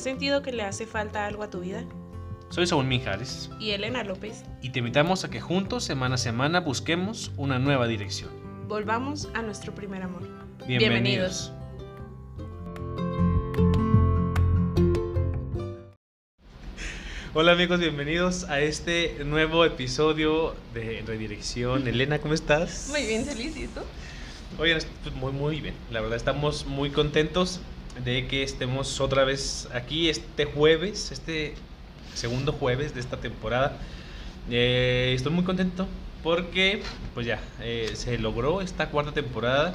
¿Has sentido que le hace falta algo a tu vida? Soy Saúl Mijares Y Elena López. y te invitamos a que juntos, semana a semana, busquemos una nueva dirección. Volvamos a nuestro primer amor. Bienvenidos. Hola amigos, bienvenidos a este nuevo episodio de Redirección. Elena, ¿cómo estás? Muy bien, felicito. Oigan, muy muy bien. La verdad estamos muy contentos de que estemos otra vez aquí este jueves, este segundo jueves de esta temporada. Eh, estoy muy contento porque pues ya eh, se logró esta cuarta temporada.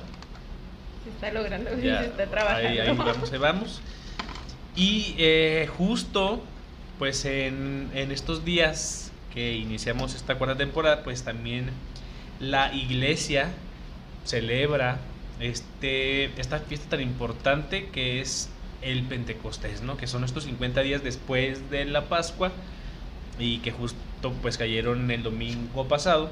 Se está logrando, Ya, se está trabajando. Ahí, ahí vamos, ahí vamos. Y eh, justo, pues en, en estos días que iniciamos esta cuarta temporada, pues también la iglesia celebra este, esta fiesta tan importante que es el Pentecostés, ¿no? Que son estos 50 días después de la Pascua y que justo pues cayeron el domingo pasado.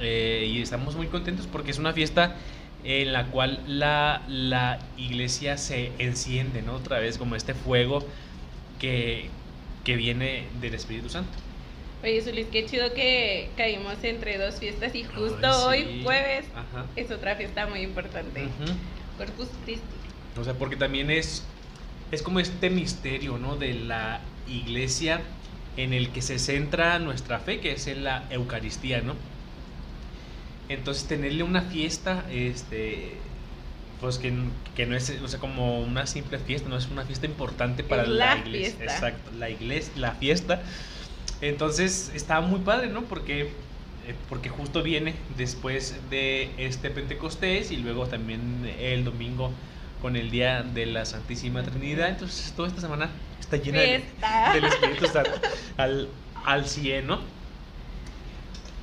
Eh, y estamos muy contentos porque es una fiesta en la cual la, la iglesia se enciende, ¿no? Otra vez como este fuego que, que viene del Espíritu Santo. Oye, Zulis, qué chido que caímos entre dos fiestas y justo Ay, sí. hoy, jueves, Ajá. es otra fiesta muy importante. Ujú. Corpus Christi. O sea, porque también es, es como este misterio, ¿no? De la iglesia en el que se centra nuestra fe, que es en la Eucaristía, ¿no? Entonces, tenerle una fiesta, este, pues que, que no es, o sea, como una simple fiesta, no es una fiesta importante para Es la, la iglesia. fiesta. Exacto, la iglesia, la fiesta. Entonces, está muy padre, ¿no? Porque, eh, porque justo viene después de este Pentecostés y luego también el domingo con el día de la Santísima Trinidad. Entonces, toda esta semana está llena de, del Espíritu Santo al, al 100, ¿no?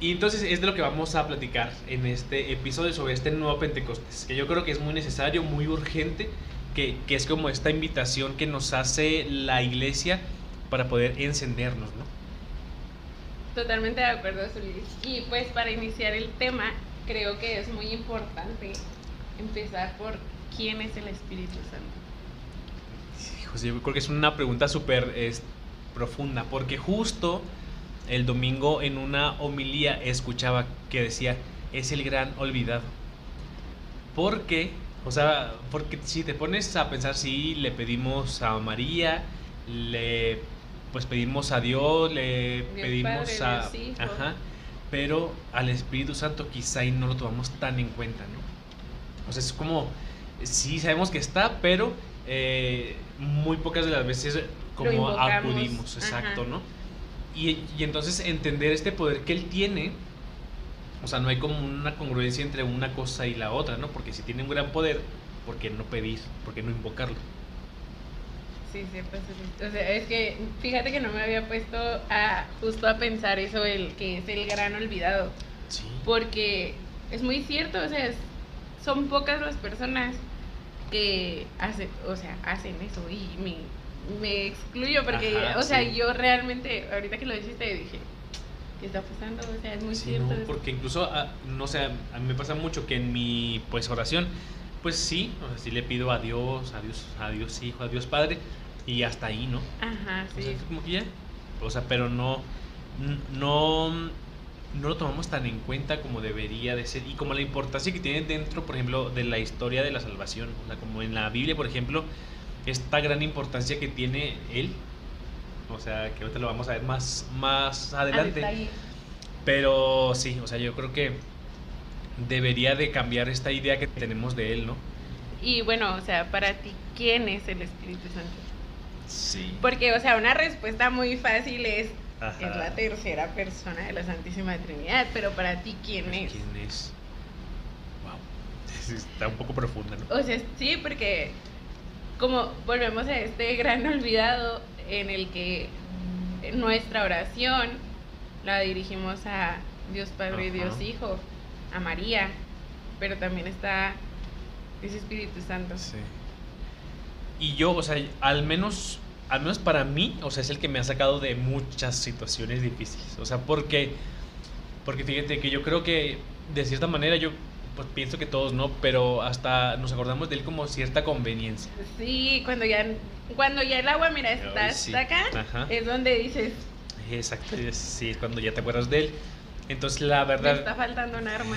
Y entonces es de lo que vamos a platicar en este episodio sobre este nuevo Pentecostés, que yo creo que es muy necesario, muy urgente, que, que es como esta invitación que nos hace la iglesia para poder encendernos, ¿no? Totalmente de acuerdo, Zulis. Y pues para iniciar el tema, creo que es muy importante empezar por quién es el Espíritu Santo. Hijos, yo creo que es una pregunta súper profunda, porque justo el domingo en una homilía escuchaba que decía, es el gran olvidado. Porque, o sea, porque si te pones a pensar, sí, le pedimos a María, le pues pedimos a Dios, le Dios pedimos Padre, a... Dios. Ajá, pero al Espíritu Santo quizá y no lo tomamos tan en cuenta, ¿no? O sea, es como, sí sabemos que está, pero eh, muy pocas de las veces como acudimos, ajá. exacto, ¿no? Y, y entonces entender este poder que él tiene, o sea, no hay como una congruencia entre una cosa y la otra, ¿no? Porque si tiene un gran poder, ¿por qué no pedir? ¿Por qué no invocarlo? Sí, cierto, Zulis. O sea, es que fíjate que no me había puesto a justo a pensar eso, el que es el gran olvidado. Sí. Porque es muy cierto, o sea, es- son pocas las personas que hacen, o sea, hacen eso y me, me excluyo porque, Ajá, o sea, sí. yo realmente, ahorita que lo dijiste, dije, ¿qué está pasando? O sea, es muy Sí, cierto. no, porque incluso, ah, no sé, a mí me pasa mucho que en mi pues oración, pues sí, o sea, sí le pido a Dios, a Dios, a Dios Hijo, a Dios Padre, y hasta ahí, ¿no? Ajá, O sea, sí. como que ya, o sea, pero no, no, no lo tomamos tan en cuenta como debería de ser, y como la importancia que tiene dentro, por ejemplo, de la historia de la salvación, o sea, como en la Biblia, por ejemplo, esta gran importancia que tiene Él, o sea, que ahorita lo vamos a ver más, más adelante. Pero sí, o sea, yo creo que debería de cambiar esta idea que tenemos de él, ¿no? Y bueno, o sea, para ti, ¿quién es el Espíritu Santo? Sí. Porque, o sea, una respuesta muy fácil es, Ajá. es la tercera persona de la Santísima Trinidad, pero para ti, ¿quién es? ¿Quién es? Wow. Está un poco profunda, ¿no? O sea, sí, porque como volvemos a este gran olvidado en el que nuestra oración la dirigimos a Dios Padre y. Dios Hijo, a María, pero también está ese Espíritu Santo. Sí. Y yo, o sea, al menos, al menos para mí, o sea, es el que me ha sacado de muchas situaciones difíciles. O sea, porque, porque fíjate que yo creo que de cierta manera yo, pues pienso que todos no, pero hasta nos acordamos de él como cierta conveniencia. Sí, cuando ya, cuando ya el agua, mira, está Ay, sí. hasta acá, Ajá. es donde dices, Exacto, sí, es cuando ya te acuerdas de él. Entonces, la me verdad, está faltando un arma.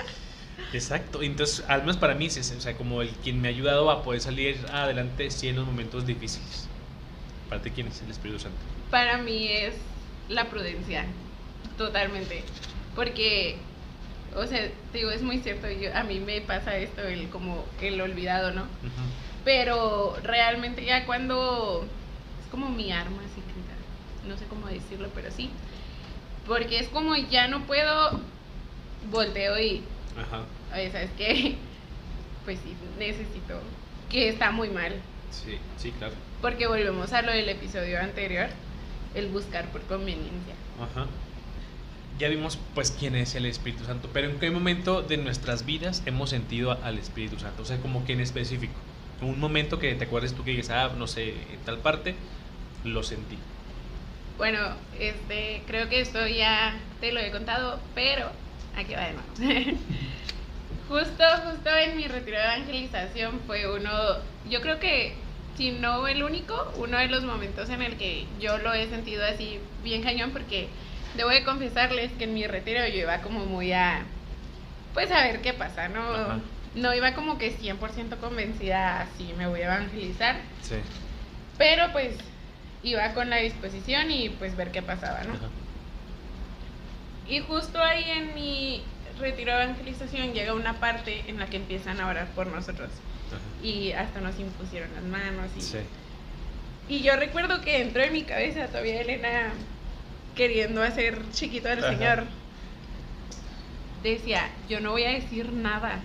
exacto. Entonces, al menos para mí es ese, o sea, como el quien me ha ayudado a poder salir adelante sí en los momentos difíciles. Para ti, ¿quién es el Espíritu Santo? Para mí es la prudencia, totalmente. Porque, o sea, te digo, es muy cierto, yo, a mí me pasa esto, el como el olvidado, ¿no? Pero realmente ya cuando es como mi arma secreta, no sé cómo decirlo, pero sí. Porque es como ya no puedo, volteo y, Ajá. oye, ¿sabes qué? Pues sí, necesito, que está muy mal. Sí, sí, claro. Porque volvemos a lo del episodio anterior, el buscar por conveniencia. Ajá. Ya vimos pues quién es el Espíritu Santo, pero en qué momento de nuestras vidas hemos sentido al Espíritu Santo, o sea, como que en específico. Un momento que te acuerdes tú que dices, ah, no sé, en tal parte, lo sentí. Bueno, este, creo que esto ya te lo he contado, pero aquí va de nuevo. justo, justo en mi retiro de evangelización fue uno, yo creo que si no el único, uno de los momentos en el que yo lo he sentido así bien cañón, porque debo de confesarles que en mi retiro yo iba como muy a, pues a ver qué pasa, ¿no? Ajá. No iba como que 100% convencida, así me voy a evangelizar, Sí. pero pues iba con la disposición y pues ver qué pasaba, ¿no? Ajá. Y justo ahí en mi retiro de evangelización llega una parte en la que empiezan a orar por nosotros Ajá. y hasta nos impusieron las manos y, Sí. y yo recuerdo que entró en mi cabeza todavía Elena queriendo hacer chiquito al Ajá. Señor. Decía, yo no voy a decir nada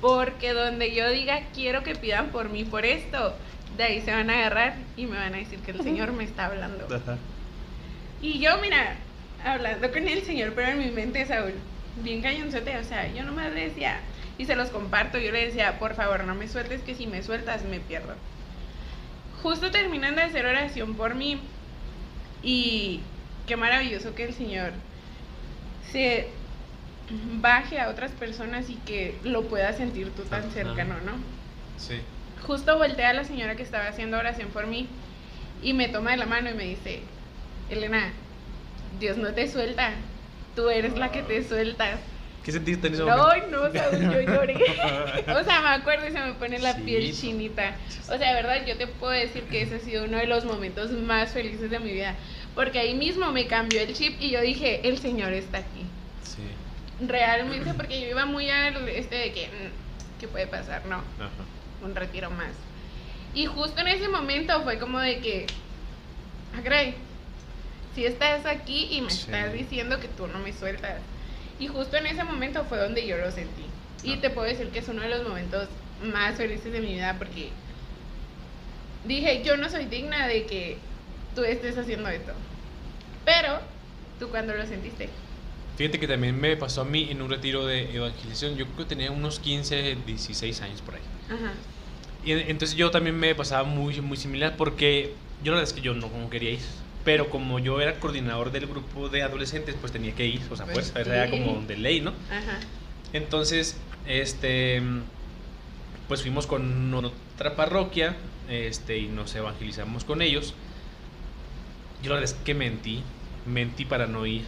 porque donde yo diga quiero que pidan por mí por esto, de ahí se van a agarrar y me van a decir que el Señor me está hablando. Ajá. Y yo, mira, hablando con el señor, pero en mi mente, Saúl, bien cañonzote, o sea, yo nomás le decía, y se los comparto, yo le decía, por favor, no me sueltes, que si me sueltas me pierdo. Justo terminando de hacer oración por mí, y qué maravilloso que el Señor se baje a otras personas y que lo puedas sentir tú tan Ajá. cercano, ¿no? Sí. Justo volteé a la señora que estaba haciendo oración por mí y me toma de la mano y me dice, Elena, Dios no te suelta, tú eres la que te sueltas. ¿Qué sentiste en ese No, momento? no, yo lloré. O sea, me acuerdo y se me pone la Sí. piel chinita. O sea, de verdad, yo te puedo decir que ese ha sido uno de los momentos más felices de mi vida. Porque ahí mismo me cambió el chip y yo dije, el Señor está aquí. Sí. Realmente, porque yo iba muy al este de que, mm, ¿qué puede pasar? No Ajá. Un retiro más. Y justo en ese momento fue como de que, ah, caray, si estás aquí y me Sí. estás diciendo que tú no me sueltas. Y justo en ese momento fue donde yo lo sentí. Y Ah. te puedo decir que es uno de los momentos más felices de mi vida porque dije, yo no soy digna de que tú estés haciendo esto. Pero, ¿tú cuando lo sentiste? Fíjate que también me pasó a mí en un retiro de evangelización. Yo creo que tenía unos 15, 16 años por ahí. Ajá. Y en- entonces yo también me pasaba muy, muy similar porque yo la verdad es que yo no no quería ir. Pero como yo era coordinador del grupo de adolescentes, pues tenía que ir. O sea, pues, Pues era sí. como de ley, ¿no? Ajá. Entonces, este, pues fuimos con otra parroquia este, y nos evangelizamos con ellos. Yo la verdad es que mentí, mentí para no ir.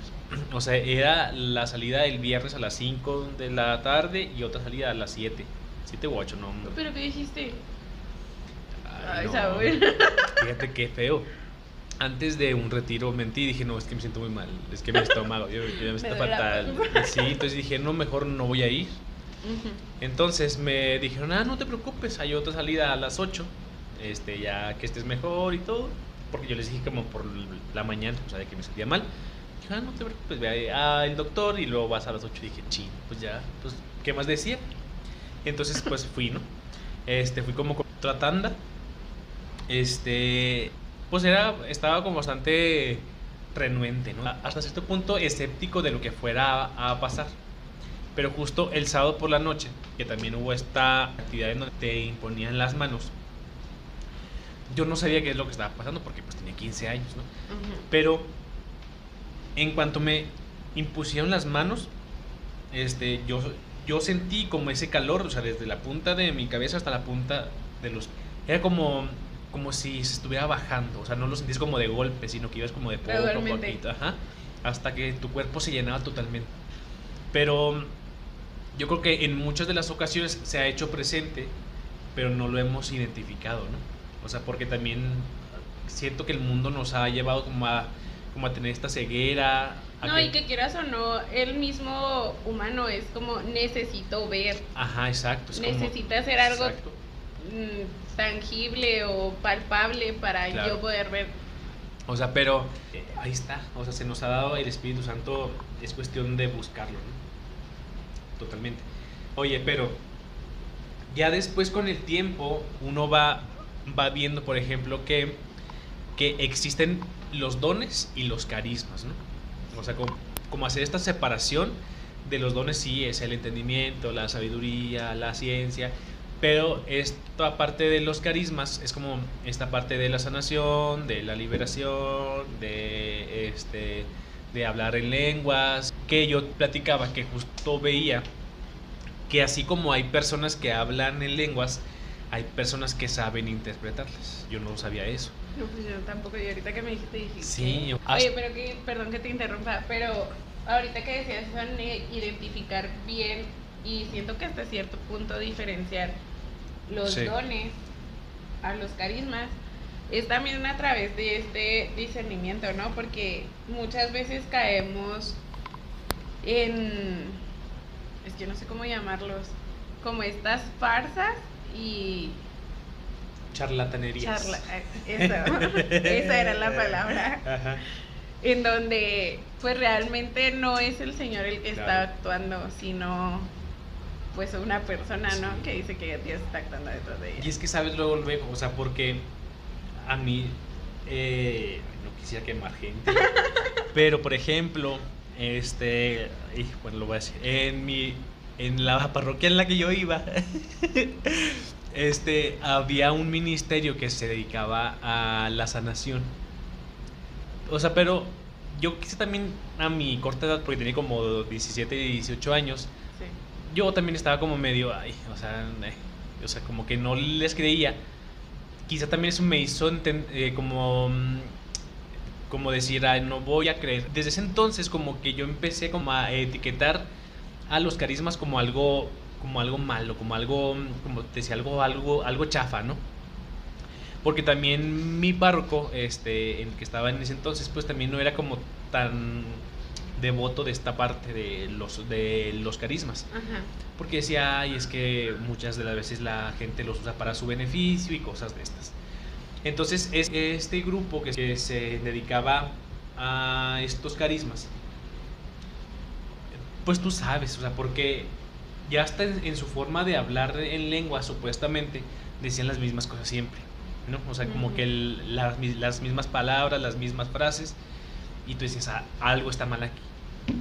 O sea, era la salida el viernes a las 5 de la tarde y otra salida a las 7. 7 u 8, no. no. ¿Pero qué dijiste? Ay, no. Saúl. Fíjate qué feo. Antes de un retiro mentí, dije, no, es que me siento muy mal, es que mi estómago, yo, yo me la fatal. Sí, entonces dije, no, mejor no voy a ir. Ujú. Entonces me dijeron, ah, no te preocupes, hay otra salida a las 8, este, ya que estés mejor y todo. Porque yo les dije como por la mañana, o sea, de que me sentía mal. Ah, no te preocupes, ve al doctor y luego vas a las 8. Y dije, ching, pues ya, pues, ¿qué más decía? Entonces, pues fui, ¿no? Este, fui como con otra tanda. Este, pues era, estaba como bastante renuente, ¿no? Hasta cierto punto escéptico de lo que fuera a, a pasar. Pero justo el sábado por la noche, que también hubo esta actividad en donde te imponían las manos, yo no sabía qué es lo que estaba pasando porque pues tenía 15 años, ¿no? Ujú. Pero en cuanto me impusieron las manos, este, yo yo sentí como ese calor, o sea, desde la punta de mi cabeza hasta la punta de los... Era como, como si se estuviera bajando, o sea, no lo sentís como de golpe, sino que ibas como de poco a poquito, ajá, hasta que tu cuerpo se llenaba totalmente. Pero yo creo que en muchas de las ocasiones se ha hecho presente, pero no lo hemos identificado, ¿no? O sea, porque también siento que el mundo nos ha llevado como a, como a tener esta ceguera, no, y que quieras o no, el mismo humano es como necesito ver. Ajá, exacto. Necesita hacer algo mm, tangible o palpable para yo poder ver. O sea, pero eh, ahí está. O sea, se nos ha dado el Espíritu Santo, es cuestión de buscarlo, ¿no? Totalmente. Oye, pero ya después con el tiempo uno va, va viendo, por ejemplo, que, que existen los dones y los carismas, ¿no? O sea, como, hacer esta separación de los dones, sí, es el entendimiento, la sabiduría, la ciencia, pero esta parte de los carismas es como esta parte de la sanación, de la liberación, de, este, de hablar en lenguas, que yo platicaba, que justo veía que así como hay personas que hablan en lenguas, hay personas que saben interpretarlas. Yo no sabía eso. No, pues yo tampoco. Y ahorita que me dijiste, dije. Sí, yo... Oye, pero que, perdón que te interrumpa, pero ahorita que decías eso, identificar bien y siento que hasta cierto punto diferenciar los dones a los carismas es también a través de este discernimiento, ¿no? Porque muchas veces caemos en. Es que no sé cómo llamarlos. Como estas farsas y charlatanerías. Charla, eh, eso, esa era la palabra. En donde pues realmente no es el Señor el que está actuando, sino pues una persona, ¿no? Que dice que Dios está actuando detrás de ella. Y es que sabes luego, luego, o sea, porque a mí eh, no quisiera quemar gente, pero por ejemplo, este, bueno, lo voy a decir, en mi en la parroquia en la que yo iba, este, había un ministerio que se dedicaba a la sanación. O sea, pero yo quise también a mi corta edad, porque tenía como 17 y 18 años, yo también estaba como medio, ay, o sea, eh, o sea, como que no les creía. Quizá también eso me hizo eh, como mm, como decir, ay, no voy a creer. Desde ese entonces como que yo empecé como a etiquetar a los carismas como algo como algo malo, como algo como te decía algo algo algo chafa, ¿no? Porque también mi párroco, este, el que estaba en ese entonces, pues también no era como tan devoto de esta parte de los de los carismas. Porque decía, ay, es que muchas de las veces la gente los usa para su beneficio y cosas de estas. Entonces, es este grupo que se dedicaba a estos carismas pues tú sabes, o sea, porque ya hasta en, su forma de hablar en lengua, supuestamente, decían las mismas cosas siempre, ¿no? O sea, como que las, mismas palabras, las mismas frases, y tú dices, ah, algo está mal aquí.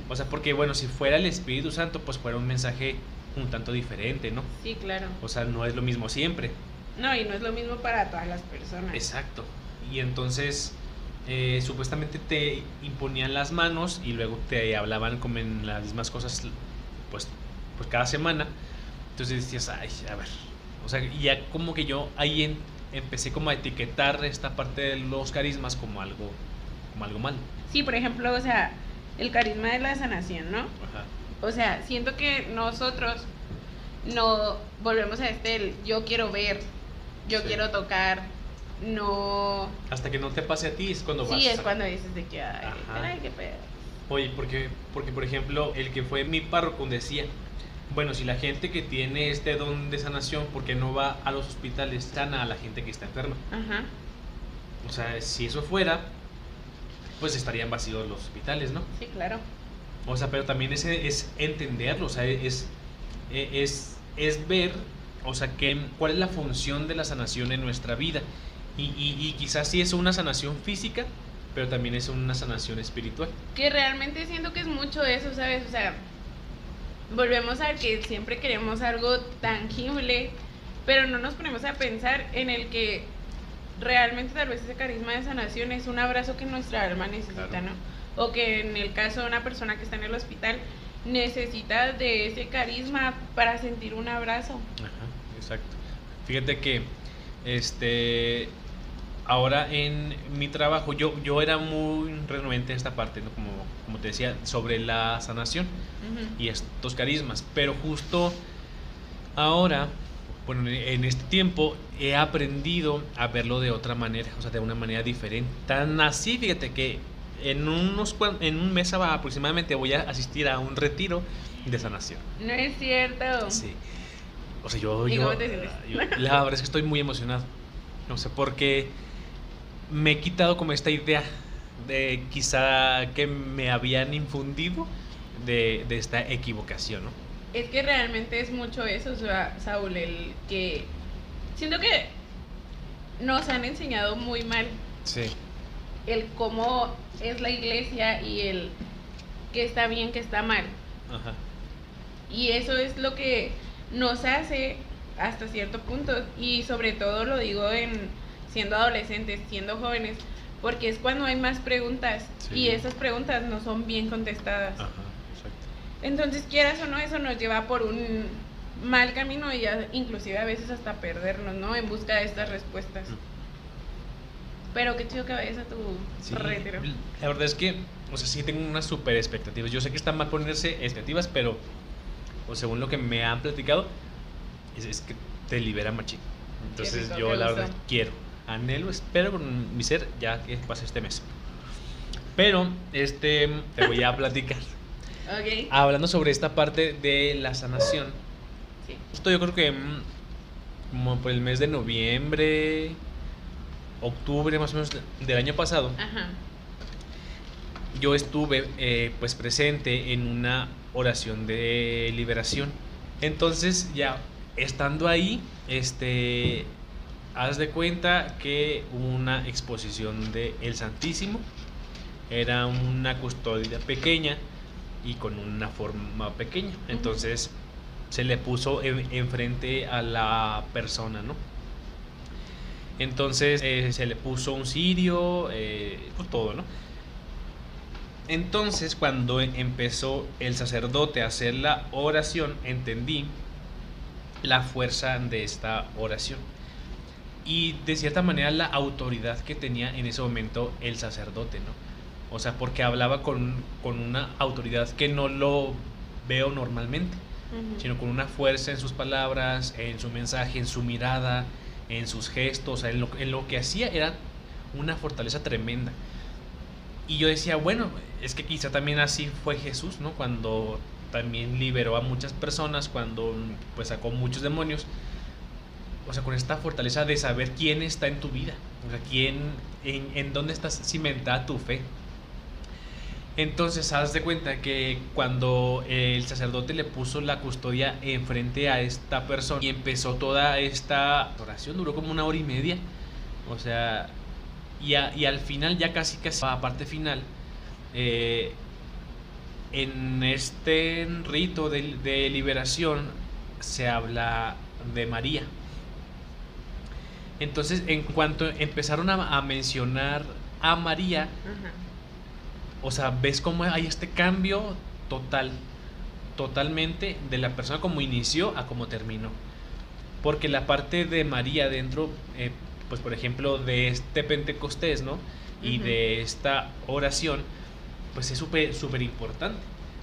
O sea, porque bueno, si fuera el Espíritu Santo, pues fuera un mensaje un tanto diferente, ¿no? Sí, claro. O sea, no es lo mismo siempre. No, y no es lo mismo para todas las personas. Exacto. Y entonces, eh, supuestamente te imponían las manos y luego te hablaban como en las mismas cosas, pues, pues cada semana. Entonces decías, ay, a ver. O sea, ya como que yo ahí empecé como a etiquetar esta parte de los carismas como algo, como algo malo. Sí, por ejemplo, o sea, el carisma de la sanación, ¿no? Ajá. O sea, siento que nosotros no volvemos a este, yo quiero ver, yo quiero tocar, no... Hasta que no te pase a ti es cuando vas. Sí, es cuando dices de que, ay, ay qué pedo. Oye, porque, porque por ejemplo, el que fue mi párroco decía, bueno, si la gente que tiene este don de sanación, ¿por qué no va a los hospitales, sana a la gente que está enferma? Ajá. O sea, si eso fuera, pues estarían vacíos los hospitales, ¿no? Sí, claro. O sea, pero también es, es entenderlo, o sea, es, es, es ver, o sea, que, cuál es la función de la sanación en nuestra vida. Y, y, quizás sí es una sanación física, pero también es una sanación espiritual. Que realmente siento que es mucho eso, ¿sabes? O sea, volvemos a que siempre queremos algo tangible, pero no nos ponemos a pensar en el que realmente tal vez ese carisma de sanación es un abrazo que nuestra alma necesita, ¿no? O que en el caso de una persona que está en el hospital, necesita de ese carisma para sentir un abrazo. Ajá, exacto. Fíjate que este ahora en mi trabajo yo, yo era muy renuente en esta parte, ¿no? como, como te decía, sobre la sanación y estos carismas, pero justo ahora, bueno, en este tiempo he aprendido a verlo de otra manera, o sea, de una manera diferente. Tan así, fíjate que en, unos, en un mes aproximadamente voy a asistir a un retiro de sanación. No es cierto. Sí. O sea, yo, yo, la verdad es que estoy muy emocionado. No sé, porque me he quitado como esta idea de quizá que me habían infundido de, de esta equivocación, ¿no? Es que realmente es mucho eso, Saúl, el que siento que nos han enseñado muy mal. Sí. El cómo es la iglesia y el que está bien, que está mal. Ajá. Y eso es lo que nos hace hasta cierto punto y sobre todo lo digo en siendo adolescentes, siendo jóvenes, porque es cuando hay más preguntas y esas preguntas no son bien contestadas. Ajá, exacto. Entonces, quieras o no, eso nos lleva por un mal camino y inclusive a veces hasta perdernos, ¿no? En busca de estas respuestas. Pero qué chido que vayas a tu retiro. La verdad es que, o sea, sí tengo unas super expectativas. Yo sé que está mal ponerse expectativas, pero, o según lo que me han platicado, es, que te libera machín. Entonces yo la verdad quiero, anhelo, espero con mi ser ya que pase este mes. Pero, este, te voy a platicar. okay. Hablando sobre esta parte de la sanación. Sí. Esto yo creo que mm, como por el mes de noviembre, octubre más o menos del año pasado, yo estuve eh, pues presente en una oración de liberación. Entonces ya estando ahí, este, haz de cuenta que una exposición de El Santísimo era una custodia pequeña y con una forma pequeña. Entonces se le puso enfrente a la persona, ¿no? Entonces eh, se le puso un cirio, eh, pues todo, ¿no? Entonces cuando empezó el sacerdote a hacer la oración, entendí la fuerza de esta oración. Y de cierta manera la autoridad que tenía en ese momento el sacerdote, ¿no? O sea, porque hablaba con, con una autoridad que no lo veo normalmente, sino con una fuerza en sus palabras, en su mensaje, en su mirada, en sus gestos, en lo, en lo que hacía era una fortaleza tremenda. Y yo decía, bueno, es que quizá también así fue Jesús, ¿no? Cuando también liberó a muchas personas, cuando pues sacó muchos demonios. O sea, con esta fortaleza de saber quién está en tu vida, o quién, en, dónde estás cimentada tu fe. Entonces, haz de cuenta que cuando el sacerdote le puso la custodia enfrente a esta persona y empezó toda esta oración, duró como una hora y media. O sea, y, y al final, ya casi casi a parte final, eh, en este rito de, liberación se habla de María. Entonces, en cuanto empezaron a, mencionar a María, o sea, ves cómo hay este cambio total, totalmente de la persona como inició a como terminó. Porque la parte de María dentro, eh, pues por ejemplo, de este Pentecostés, ¿no? Y de esta oración, pues es súper, súper importante.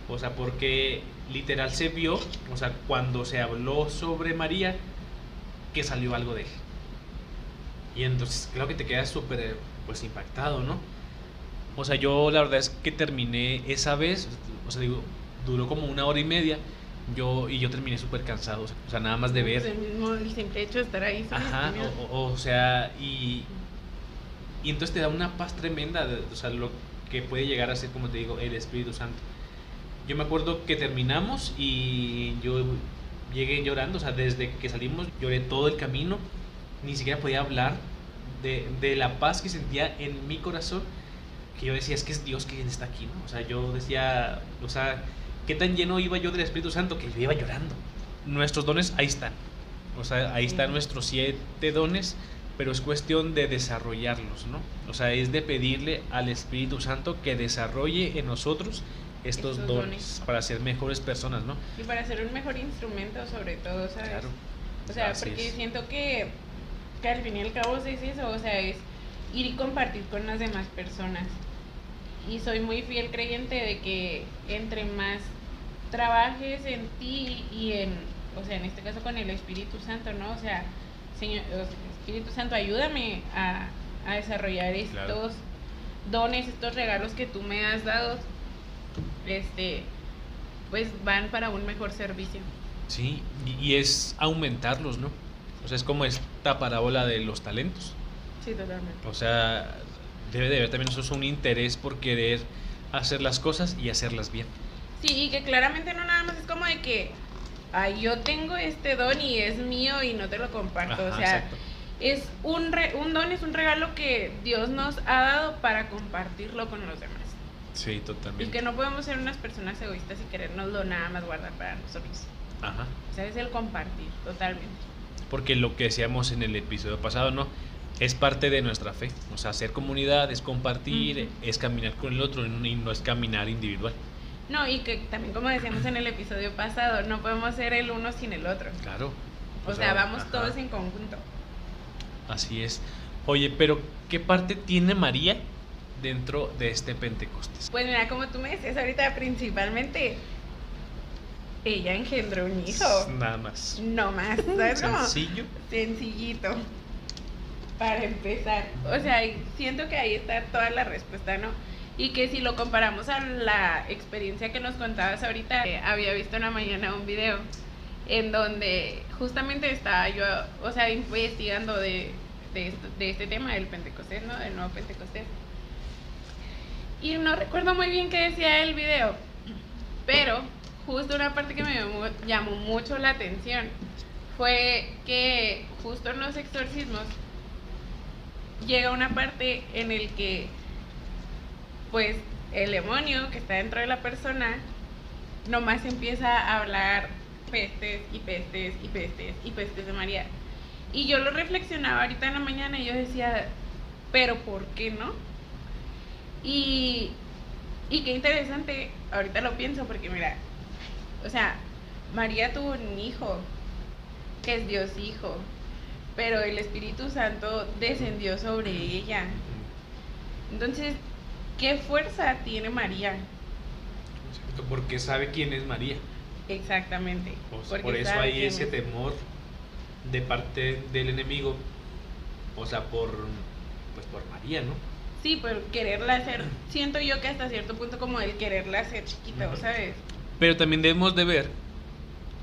O sea, porque literal se vio, o sea, cuando se habló sobre María, que salió algo de él. Y entonces, creo que te quedas súper, pues, impactado, ¿no? O sea, yo la verdad es que terminé esa vez, o sea, digo, duró como una hora y media. Yo, y yo terminé súper cansado, o sea, nada más de ver. El, mismo, el simple hecho de estar ahí. Ajá, o, sea, y, y entonces te da una paz tremenda, o sea, lo que puede llegar a ser, como te digo, el Espíritu Santo. Yo me acuerdo que terminamos y yo llegué llorando, o sea, desde que salimos lloré todo el camino, ni siquiera podía hablar de, de la paz que sentía en mi corazón que yo decía, es que es Dios quien está aquí, ¿no? O sea, yo decía, o sea, ¿qué tan lleno iba yo del Espíritu Santo que yo iba llorando? Nuestros dones ahí están. O sea, ahí están nuestros siete dones, pero es cuestión de desarrollarlos, ¿no? O sea, es de pedirle al Espíritu Santo que desarrolle en nosotros estos, dones, para ser mejores personas, ¿no? Y para ser un mejor instrumento sobre todo, ¿sabes? Claro. O sea, Así porque es. siento que, que al fin y al cabo es eso, o sea, es ir y compartir con las demás personas. Y soy muy fiel creyente de que entre más trabajes en ti y en, o sea, en este caso con el Espíritu Santo, ¿no? O sea, Señor, Espíritu Santo, ayúdame a, a desarrollar estos Claro. dones, estos regalos que tú me has dado, este, pues van para un mejor servicio. Sí, y es aumentarlos, ¿no? O sea, es como esta parábola de los talentos. Sí, totalmente. O sea, debe de haber también nosotros un interés por querer hacer las cosas y hacerlas bien. Sí, y que claramente no nada más es como de que, ay, yo tengo este don y es mío y no te lo comparto. Ajá, o sea, exacto. es un, re- un don, es un regalo que Dios nos ha dado para compartirlo con los demás. Sí, Y totalmente. que no podemos ser unas personas egoístas y querernoslo nada más guardar para nosotros. Ajá. O sea, es el compartir, totalmente. Porque lo que decíamos en el episodio pasado, ¿no? Es parte de nuestra fe. O sea, hacer comunidad es compartir, es caminar con el otro y no es caminar individual. No, y que también como decíamos en el episodio pasado, no podemos ser el uno sin el otro. Claro. O, sea, vamos ajá. todos en conjunto. Así es. Oye, pero ¿qué parte tiene María dentro de este Pentecostés? Pues mira, como tú me decías ahorita, principalmente ella engendró un hijo. Nada más. No más. Sencillo. Sencillito. Para empezar. O sea, siento que ahí está toda la respuesta, ¿no? Y que si lo comparamos a la experiencia que nos contabas ahorita, eh, había visto en la mañana un video en donde justamente estaba yo, o sea, investigando de, de, esto- de este tema del Pentecostés, ¿no? Del nuevo Pentecostés. Y no recuerdo muy bien qué decía el video, pero justo una parte que me llamó, mucho la atención fue que justo en los exorcismos llega una parte en el que pues el demonio que está dentro de la persona nomás empieza a hablar pestes y pestes y pestes y pestes de María. Y yo lo reflexionaba ahorita en la mañana y yo decía, pero ¿por qué no? Y, y qué interesante, ahorita lo pienso porque mira, o sea, María tuvo un hijo, que es Dios hijo, pero el Espíritu Santo descendió sobre ella. Entonces, ¿qué fuerza tiene María? Porque sabe quién es María. Exactamente. O sea, por eso hay ese es. temor de parte del enemigo. O sea, por pues por María, ¿no? Sí, por quererla hacer, siento yo que hasta cierto punto como el quererla hacer chiquita. ¿sabes? Pero también debemos de ver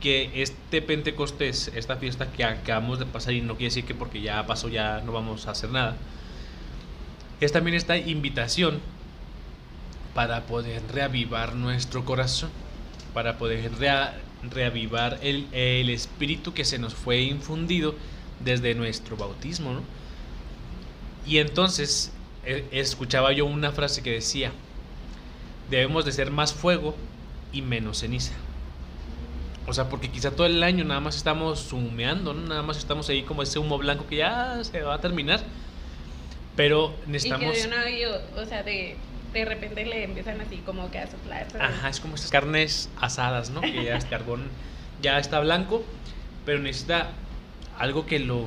que este Pentecostés, esta fiesta que acabamos de pasar, y no quiere decir que porque ya pasó ya no vamos a hacer nada, es también esta invitación para poder reavivar nuestro corazón, para poder rea- reavivar el, el espíritu que se nos fue infundido desde nuestro bautismo, ¿no? Y entonces eh, escuchaba yo una frase que decía, debemos de ser más fuego y menos ceniza. O sea, porque quizá todo el año nada más estamos humeando, ¿no? Nada más estamos ahí como ese humo blanco que ya se va a terminar. Pero Y necesitamos... que de vez, o sea, de, de repente le empiezan así como que a soplar. ¿sabes? Ajá, es como estas carnes asadas, ¿no? Que ya el carbón ya está blanco, pero necesita algo que lo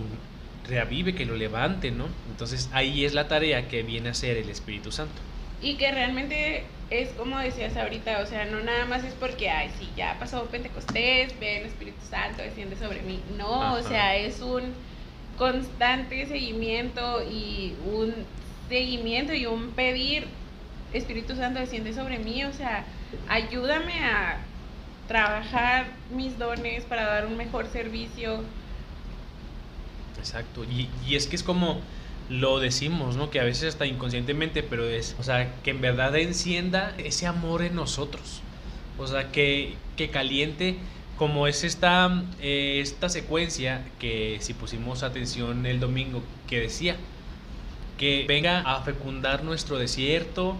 reavive, que lo levante, ¿no? Entonces ahí es la tarea que viene a hacer el Espíritu Santo. Y que realmente es como decías ahorita, o sea, no nada más es porque, ay, sí, ya pasó Pentecostés, ven Espíritu Santo, desciende sobre mí. No, Ajá. o sea, es un constante seguimiento y un seguimiento y un pedir, Espíritu Santo, desciende sobre mí, o sea, ayúdame a trabajar mis dones para dar un mejor servicio. Exacto. Y, y es que es como lo decimos, ¿no? Que a veces hasta inconscientemente, pero es, o sea, que en verdad encienda ese amor en nosotros. O sea, que, que caliente, como es esta, eh, esta secuencia que si pusimos atención el domingo, que decía, que venga a fecundar nuestro desierto,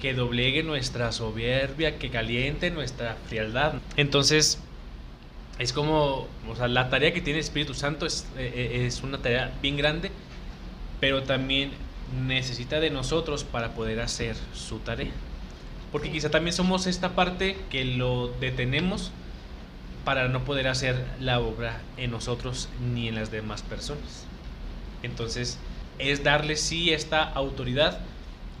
que doblegue nuestra soberbia, que caliente nuestra frialdad. Entonces, es como, o sea, la tarea que tiene el Espíritu Santo es, eh, eh, es una tarea bien grande, pero también necesita de nosotros para poder hacer su tarea. Porque quizá también somos esta parte que lo detenemos para no poder hacer la obra en nosotros ni en las demás personas. Entonces, es darle sí esta autoridad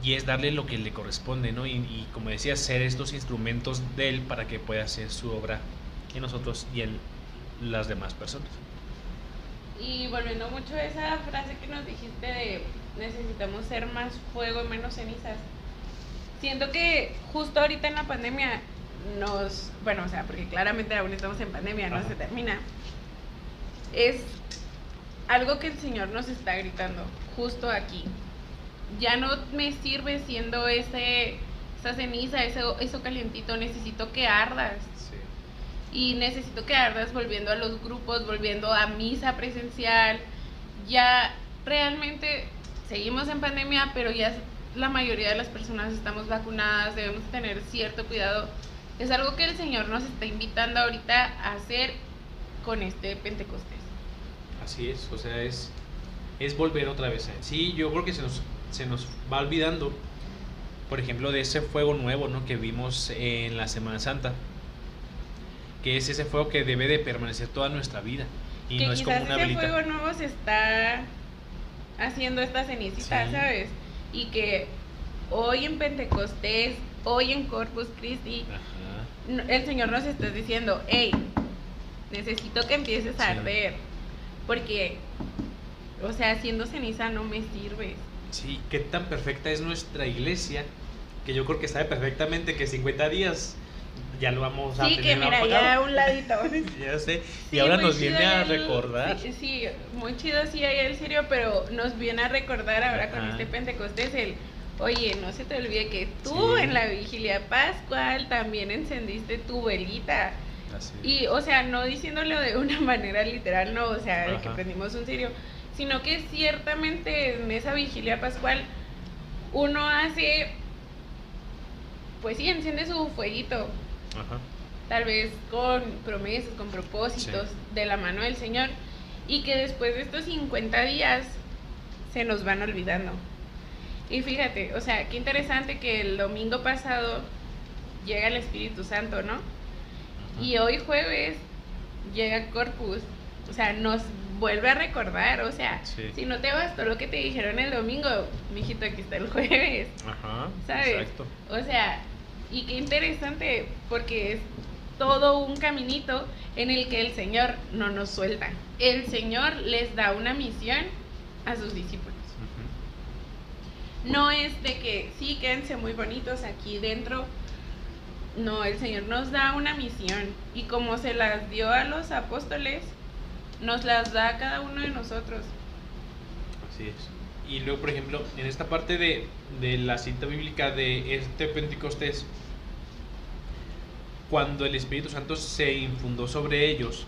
y es darle lo que le corresponde, ¿no? Y, y como decía, ser estos instrumentos de él para que pueda hacer su obra en nosotros y en las demás personas. Y volviendo mucho a esa frase que nos dijiste de necesitamos ser más fuego y menos cenizas. Siento que justo ahorita en la pandemia nos, bueno, o sea, porque claramente aún estamos en pandemia, no se termina. Es algo que el Señor nos está gritando justo aquí. Ya no me sirve siendo ese esa ceniza, eso, eso calientito, necesito que ardas y necesito que ardas volviendo a los grupos, volviendo a misa presencial. Ya realmente seguimos en pandemia, pero ya la mayoría de las personas estamos vacunadas, debemos tener cierto cuidado. Es algo que el Señor nos está invitando ahorita a hacer con este Pentecostés. Así es, o sea, es, es volver otra vez a él. Sí, yo creo que se nos, se nos va olvidando, por ejemplo, de ese fuego nuevo ¿no? que vimos en la Semana Santa, que es ese fuego que debe de permanecer toda nuestra vida. Y que no es como una ese velita. fuego nuevo se está haciendo esta cenicita, Sí. ¿sabes? Y que hoy en Pentecostés, hoy en Corpus Christi, Ajá. el Señor nos está diciendo, hey, necesito que empieces a arder, porque, o sea, haciendo ceniza no me sirve. Sí, qué tan perfecta es nuestra iglesia, que yo creo que sabe perfectamente que 50 días ya lo vamos a Sí, que mira, apagado. ya a un ladito. Ya sé, y ahora nos viene a el- recordar. Sí, sí, muy chido sí ahí el serio, pero nos viene a recordar ahora con este Pentecostés el, oye, no se te olvide que tú Sí. en la vigilia pascual también encendiste tu velita. Así. Y, o sea, no diciéndolo de una manera literal, no, o sea, de que prendimos un cirio, sino que ciertamente en esa vigilia pascual uno hace, pues sí, enciende su fueguito, Ajá. tal vez con promesas, con propósitos de la mano del Señor, y que después de estos 50 días se nos van olvidando. Y fíjate, o sea, qué interesante que el domingo pasado llega el Espíritu Santo, ¿no? Y hoy jueves llega Corpus, o sea, nos vuelve a recordar, o sea, Sí. si no te bastó lo que te dijeron el domingo, mijito, aquí está el jueves. Ajá, ¿sabes? exacto. O sea, y qué interesante, porque es todo un caminito en el que el Señor no nos suelta. El Señor les da una misión a sus discípulos. No es de que sí, quédense muy bonitos aquí dentro. No, el Señor nos da una misión y como se las dio a los apóstoles, nos las da a cada uno de nosotros. Así es. Y luego, por ejemplo, en esta parte de, de la cita bíblica de este Pentecostés, cuando el Espíritu Santo se infundó sobre ellos,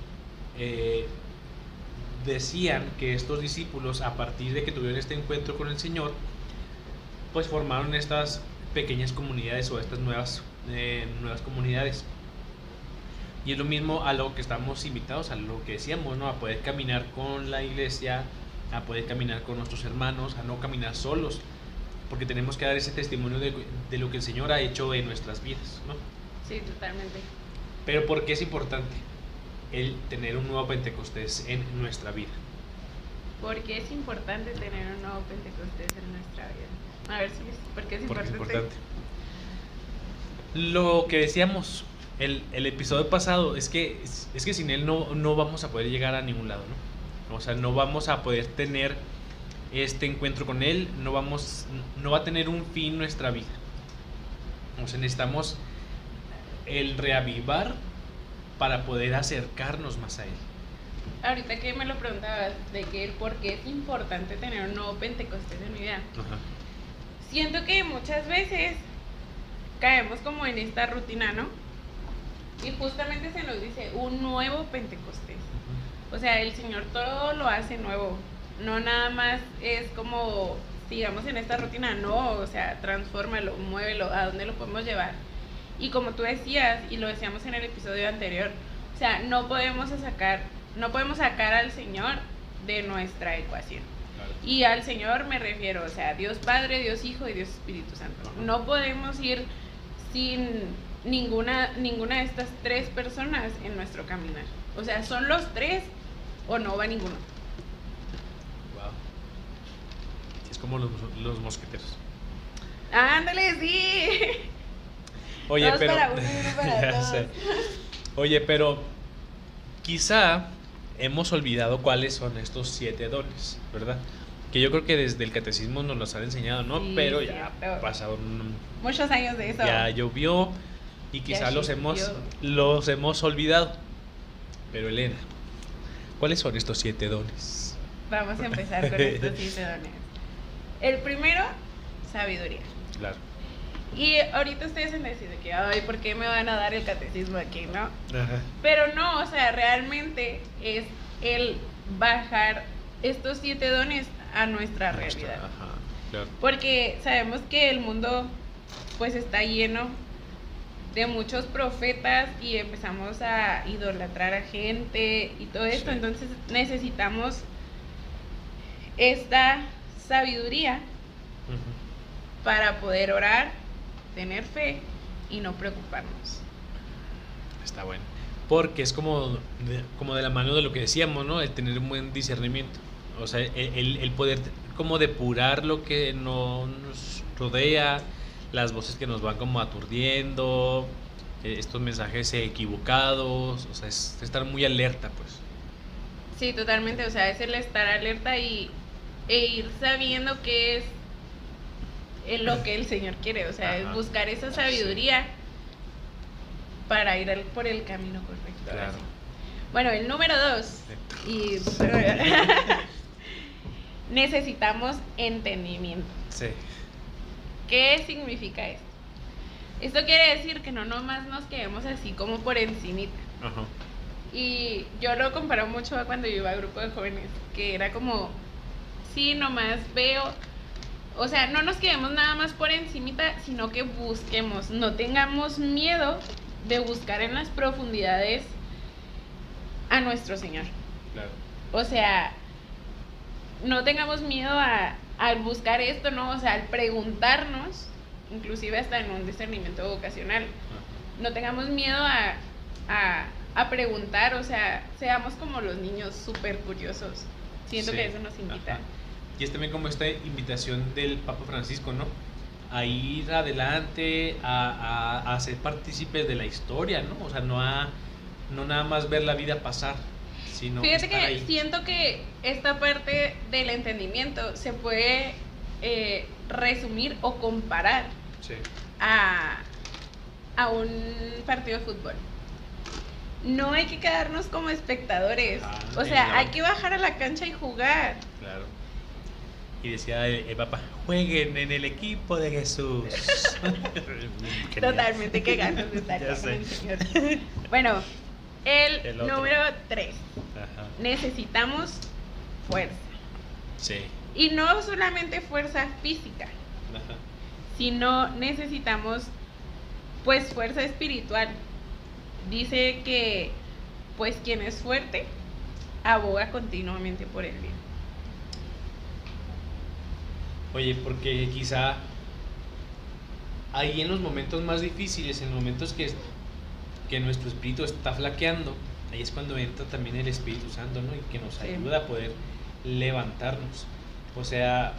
eh, decían que estos discípulos, a partir de que tuvieron este encuentro con el Señor, pues formaron estas pequeñas comunidades o estas nuevas, eh, nuevas comunidades. Y es lo mismo a lo que estamos invitados, a lo que decíamos, ¿no? A poder caminar con la iglesia, a poder caminar con nuestros hermanos, a no caminar solos, porque tenemos que dar ese testimonio de, de lo que el Señor ha hecho en nuestras vidas, ¿no? Sí, totalmente. Pero ¿por qué es importante el tener un nuevo Pentecostés en nuestra vida? Porque es importante tener un nuevo Pentecostés en nuestra vida. A ver si es, porque es Porque importante. es importante. Lo que decíamos el, el episodio pasado es que, es, es que sin él no, no vamos a poder llegar a ningún lado, ¿no? O sea, no vamos a poder tener este encuentro con él, no, vamos, no va a tener un fin nuestra vida. O sea, necesitamos el reavivar para poder acercarnos más a él. Ahorita que me lo preguntabas de que el por qué es importante tener un nuevo Pentecostés en mi vida. Ajá. Siento que muchas veces caemos como en esta rutina, ¿no? Y justamente se nos dice un nuevo Pentecostés. O sea, el Señor todo lo hace nuevo. No nada más es como sigamos en esta rutina, no, o sea, transfórmalo, muévelo, a dónde lo podemos llevar. Y como tú decías, y lo decíamos en el episodio anterior, o sea, no podemos sacar, no podemos sacar al Señor de nuestra ecuación. Y al Señor me refiero, o sea, Dios Padre, Dios Hijo y Dios Espíritu Santo. No podemos ir sin ninguna, ninguna de estas tres personas en nuestro caminar. O sea, son los tres o no va ninguno. Wow. Es como los, los mosqueteros. Ándale, sí. Oye, Todos pero. para uno y para. Oye, pero quizá hemos olvidado cuáles son estos siete dones, ¿verdad? Que yo creo que desde el catecismo nos los han enseñado, ¿no? Sí, pero ya cierto. pasaron, Muchos años de eso. ya llovió y quizá Ya los hemos, los hemos olvidado. Pero Elena, ¿cuáles son estos siete dones? Vamos a empezar con estos siete dones. El primero, sabiduría. Claro. Y ahorita ustedes han decidido que, ay, ¿por qué me van a dar el catecismo aquí, no? Ajá. Pero no, o sea, realmente es el bajar estos siete dones a nuestra realidad. Ajá, claro. Porque sabemos que el mundo pues está lleno de muchos profetas y empezamos a idolatrar a gente y todo esto. Sí. Entonces necesitamos esta sabiduría para poder orar, tener fe y no preocuparnos. Está bueno. Porque es como de, como de la mano de lo que decíamos, ¿no? El tener un buen discernimiento. O sea, el, el- poder como depurar lo que no nos rodea, las voces que nos van como aturdiendo, eh, estos mensajes equivocados, o sea, es estar muy alerta, pues. Sí, totalmente. O sea, es el estar alerta y e ir sabiendo qué es lo que el Señor quiere. O sea, es buscar esa Sí. sabiduría para ir al- por el camino correcto. Claro. Bueno, el número dos. Y necesitamos entendimiento. Sí. ¿Qué significa esto? Esto quiere decir que no nomás nos quedemos así como por encimita. Ajá. Y yo lo comparo mucho a cuando yo iba a grupo de jóvenes, que era como, sí, nomás veo, o sea, no nos quedemos nada más por encimita, sino que busquemos, no tengamos miedo de buscar en las profundidades a nuestro Señor. Claro. O sea, no tengamos miedo a, al buscar esto, ¿no? O sea, al preguntarnos, inclusive hasta en un discernimiento vocacional, no tengamos miedo a, a, a preguntar, o sea, seamos como los niños súper curiosos. Siento Sí, que eso nos invita. ajá. Y es también como esta invitación del Papa Francisco, ¿no? A ir adelante, a, a, a ser partícipes de la historia, ¿no? O sea, no a no nada más ver la vida pasar, sino Fíjate que ahí. siento que esta parte del entendimiento se puede eh, resumir o comparar Sí. a, a un partido de fútbol. No hay que quedarnos como espectadores. Ah, o sea, claro. hay que bajar a la cancha y jugar. Claro. Y decía el, el Papa, jueguen en el equipo de Jesús. Totalmente que ganas de estar Ya sé. Señor. Bueno, el, número 3. Ajá. Necesitamos fuerza. Sí. Y no solamente fuerza física, Ajá. sino necesitamos pues fuerza espiritual. Dice que pues quien es fuerte aboga continuamente por el bien. Oye, porque quizá ahí en los momentos más difíciles, en momentos que, que nuestro espíritu está flaqueando, ahí es cuando entra también el Espíritu Santo, ¿no? Y que nos ayuda a poder levantarnos. O sea,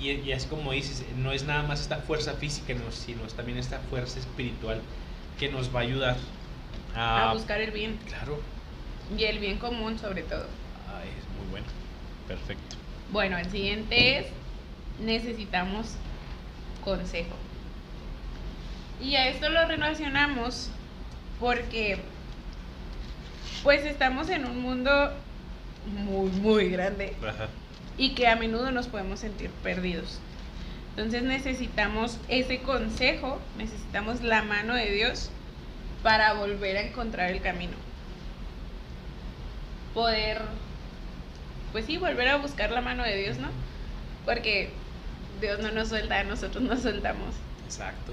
y, y es como dices, no es nada más esta fuerza física, no, sino es también esta fuerza espiritual que nos va a ayudar a... A buscar el bien. Claro. Y el bien común sobre todo. Ay, es muy bueno. Perfecto. Bueno, el siguiente es necesitamos consejo. Y a esto lo relacionamos porque pues estamos en un mundo muy muy grande Ajá. y que a menudo nos podemos sentir perdidos. Entonces necesitamos ese consejo, necesitamos la mano de Dios para volver a encontrar el camino. Poder, pues sí, volver a buscar la mano de Dios, ¿no? Porque Dios no nos suelta, nosotros nos soltamos. Exacto.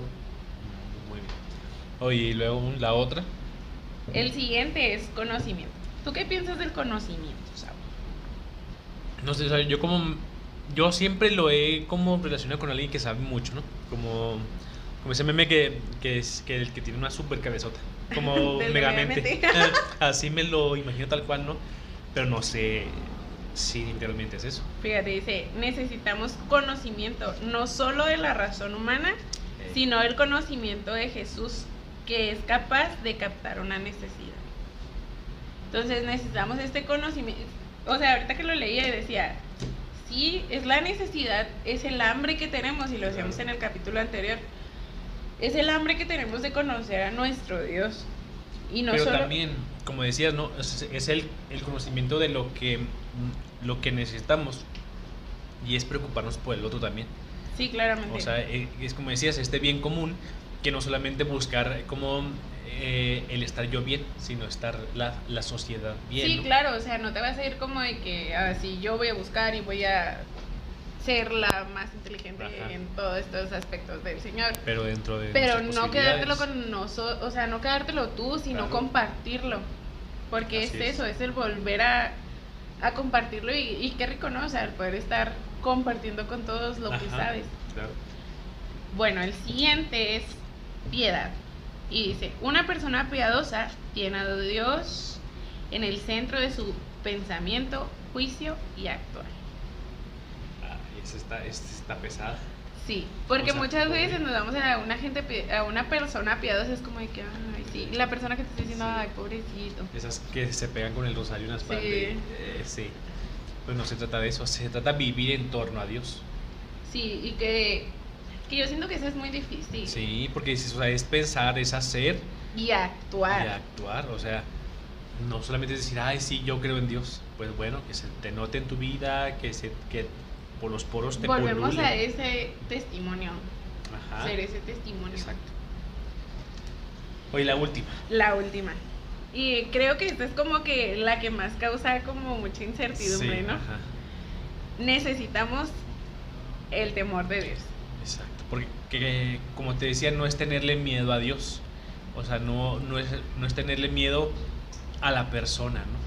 Oye, y luego la otra. El siguiente es conocimiento. ¿Tú qué piensas del conocimiento, Saúl? No sé, o sea, yo como yo siempre lo he como relacionado con alguien que sabe mucho, ¿no? Como Como ese meme que, que es que el que tiene una super cabezota. Como Megamente. Megamente. Así me lo imagino tal cual, ¿no? Pero no sé si literalmente es eso. Fíjate, dice, necesitamos conocimiento, no solo de la razón humana, Eh, sino el conocimiento de Jesús, que es capaz de captar una necesidad. Entonces necesitamos este conocimiento. O sea, ahorita que lo leía y decía, sí, es la necesidad, es el hambre que tenemos, y lo decíamos en el capítulo anterior, es el hambre que tenemos de conocer a nuestro Dios. Y no Pero solo... también, como decías, ¿no? Es, es el, el conocimiento de lo que, lo que necesitamos. Y es preocuparnos por el otro también. Sí, claramente. O sea, eh, es como decías, este bien común, que no solamente buscar como eh, el estar yo bien, sino estar la, la sociedad bien. Sí, ¿no? claro, o sea, no te vas a ir como de que así yo voy a buscar y voy a ser la más inteligente Ajá. en todos estos aspectos del Señor. Pero dentro de. Pero no quedártelo con nosotros, o sea, no quedártelo tú, sino Claro. compartirlo. Porque Así es, es. eso, es el volver a, a compartirlo y, y qué rico, ¿no? O sea, el poder estar compartiendo con todos lo que sabes. Claro. Bueno, el siguiente es piedad. Y dice, una persona piadosa tiene a Dios en el centro de su pensamiento, juicio y actuar. Ah, esa está, esta está pesada. Sí, porque O sea, muchas veces nos damos a una gente, a una persona piadosa, es como de que, ay, sí, la persona que te está diciendo, Sí. ay, pobrecito. Esas que se pegan con el rosario en la espalda. Sí. eh, sí. Pues no se trata de eso, se trata de vivir en torno a Dios. Sí, y que, que yo siento que eso es muy difícil. Sí, porque dices, o sea, es pensar, es hacer Y actuar. y actuar. O sea, no solamente es decir, ay, sí, yo creo en Dios. Pues bueno, que se te note en tu vida, que, se, que por los poros te Volvemos a ese testimonio, Ajá. ser ese testimonio. Exacto. Oye, la última. La última. Y creo que esta es como que la que más causa como mucha incertidumbre, Sí, ¿no? ajá. Necesitamos el temor de Dios. Porque que, como te decía, no es tenerle miedo a Dios, o sea, no, no, es, no es tenerle miedo a la persona, ¿no?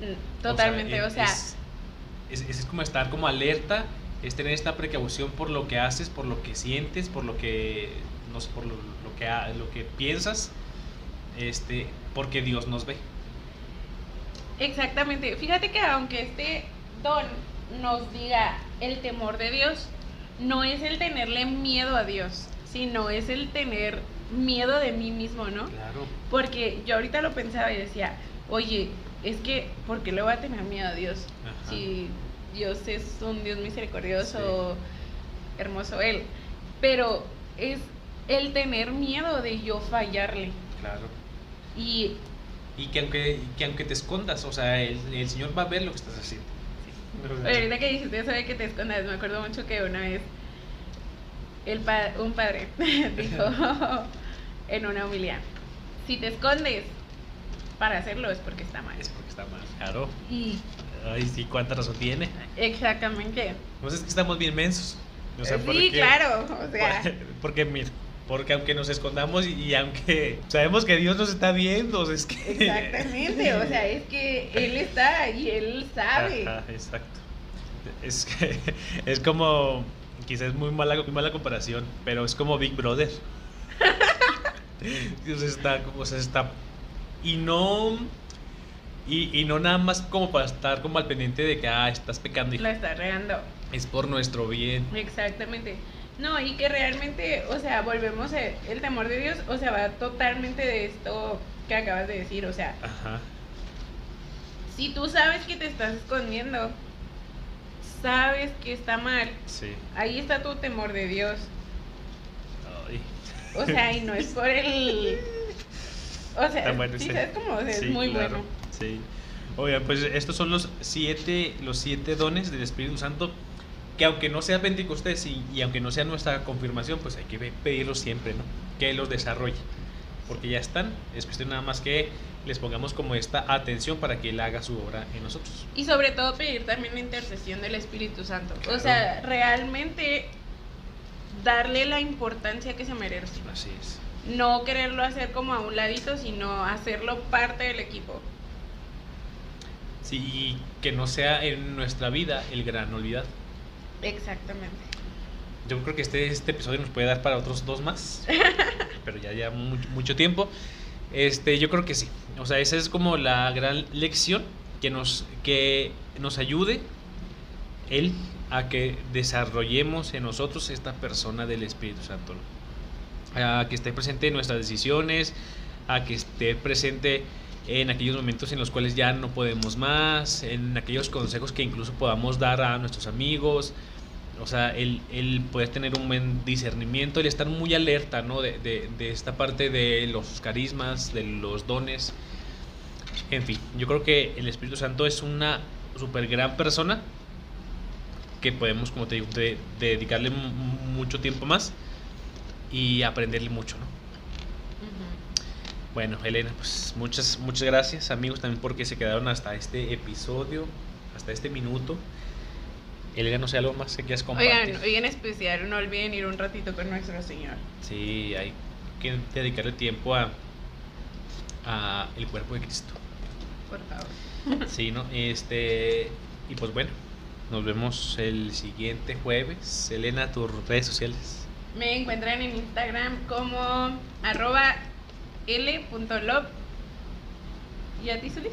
Mm, Totalmente, o sea, es, es, es como estar como alerta, es tener esta precaución por lo que haces, por lo que sientes, por lo que, no sé, por lo, lo que, lo que piensas, este, porque Dios nos ve. exactamente. Fíjate que aunque este don nos diga el temor de Dios, no es el tenerle miedo a Dios, sino es el tener miedo de mí mismo, ¿no? Claro. Porque yo ahorita lo pensaba y decía, oye, es que, ¿por qué le voy a tener miedo a Dios? Ajá. Si Dios es un Dios misericordioso, hermoso Él. Pero es el tener miedo de yo fallarle. Claro. Y Y que aunque, que aunque te escondas, o sea, el, el Señor va a ver lo que estás haciendo. O sea, ahorita que dijiste eso de que te escondas, me acuerdo mucho que una vez el pa- un padre dijo en una humildad, si te escondes para hacerlo es porque está mal. Es porque está mal. Claro. Y Ay, sí, cuánta razón tiene. exactamente. Pues es que estamos bien mensos. O sea, sí, porque- claro. O sea, Porque, mira, porque aunque nos escondamos y, y aunque sabemos que Dios nos está viendo, es que. Exactamente, o sea, es que él está ahí, él sabe. Ajá, exacto. Es que es como. Quizás es muy mala, muy mala comparación, pero es como Big Brother. sea, está, o sea, está. Y no. Y, y no nada más como para estar como al pendiente de que ah, estás pecando y La está regando. es por nuestro bien. Exactamente. No, y que realmente, o sea, volvemos a el temor de Dios, o sea, va totalmente de esto que acabas de decir, o sea, Ajá. si tú sabes que te estás escondiendo, sabes que está mal, Sí. ahí está tu temor de Dios. Ay. O sea, y no es por el... O sea, bueno sí, ese. ¿sabes cómo? O sea, Sí, es muy claro, bueno. Sí. Oigan, pues estos son los siete, los siete dones del Espíritu Santo que aunque no sea Pentecostés y, y aunque no sea nuestra confirmación, pues hay que pedirlos siempre, ¿no? Que Él los desarrolle. Porque ya están, es cuestión nada más que les pongamos como esta atención para que Él haga su obra en nosotros. Y sobre todo pedir también la intercesión del Espíritu Santo. Claro. O sea, realmente darle la importancia que se merece. Así es. No quererlo hacer como a un ladito, sino hacerlo parte del equipo. Sí, y que no sea en nuestra vida el gran olvidado. Exactamente. yo creo que este, este episodio nos puede dar para otros dos más, pero ya ya mucho, mucho tiempo. Este, yo creo que sí. O sea, esa es como la gran lección que nos, que nos ayude él a que desarrollemos en nosotros esta persona del Espíritu Santo. A que esté presente en nuestras decisiones, a que esté presente en aquellos momentos en los cuales ya no podemos más, en aquellos consejos que incluso podamos dar a nuestros amigos. O sea, el, el poder tener un buen discernimiento, el estar muy alerta ¿no? de, de, esta parte de los carismas, de los dones. En fin, yo creo que el Espíritu Santo es una super gran persona que podemos, como te digo, de, de dedicarle mucho tiempo más y aprenderle mucho, ¿no? Bueno, Elena, pues muchas, muchas gracias, amigos, también porque se quedaron hasta este episodio, hasta este minuto. Elena, no sé, algo más que quieras compartir. Oigan, hoy en especial, no olviden ir un ratito con nuestro Señor. Sí, hay que dedicarle tiempo a, a el cuerpo de Cristo. Por favor. Sí, ¿no? Este, y pues bueno, nos vemos el siguiente jueves. Elena, tus redes sociales. Me encuentran en Instagram como arroba l.love. ¿Y a ti, Solís?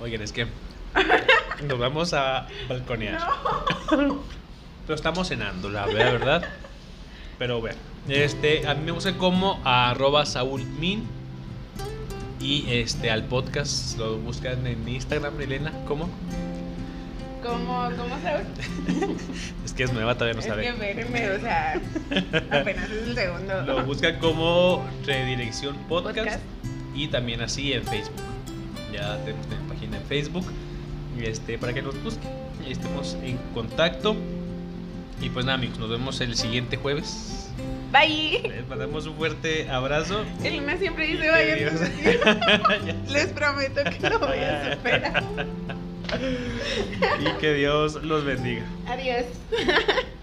Oigan, es que nos vamos a balconear. Pero estamos cenando, la verdad, ¿verdad? Pero bueno, este, a mí me gusta como arroba saulmin. Y este, al podcast lo buscan en Instagram, Elena, ¿cómo? ¿Cómo, cómo sabes? Es que es nueva, todavía no es sabe. que espérenme, o sea, apenas es el segundo. Lo buscan como Redirección Podcast, Podcast. y también así en Facebook. Ya tenemos una página en Facebook este, para que nos busquen y estemos en contacto. Y pues nada, amigos, nos vemos el siguiente jueves. Bye. Les mandamos un fuerte abrazo. Elena siempre dice, Que vaya. Dios- Les prometo que lo voy a superar. Y que Dios los bendiga. Adiós.